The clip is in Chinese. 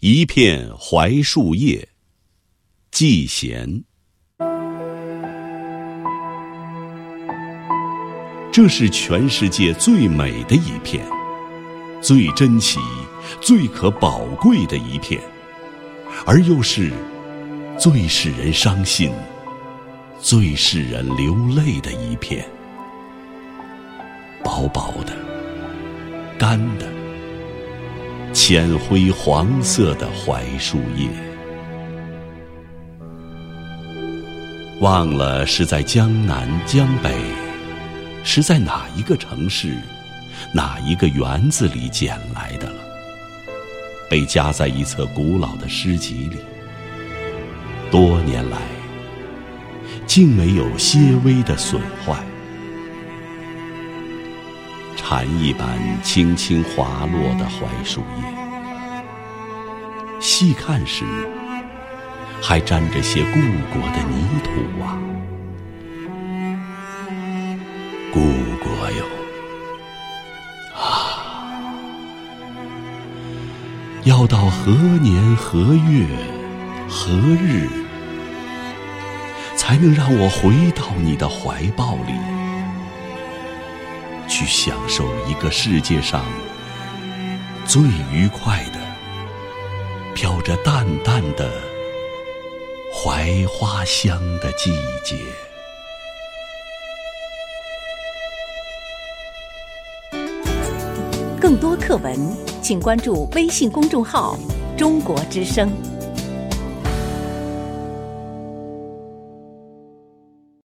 一片槐树叶，季贤。这是全世界最美的一片，最珍奇、最可宝贵的一片，而又是最使人伤心、最使人流泪的一片。薄薄的、干的。浅灰黄色的槐树叶，忘了是在江南江北，是在哪一个城市、哪一个园子里捡来的了。被夹在一册古老的诗集里，多年来竟没有些微的损坏。蝉一般轻轻滑落的槐树叶，细看时还沾着些故国的泥土啊！故国哟，啊！要到何年何月何日，才能让我回到你的怀抱里？去享受一个世界上最愉快的、飘着淡淡的槐花香的季节。更多课文，请关注微信公众号“中国之声”。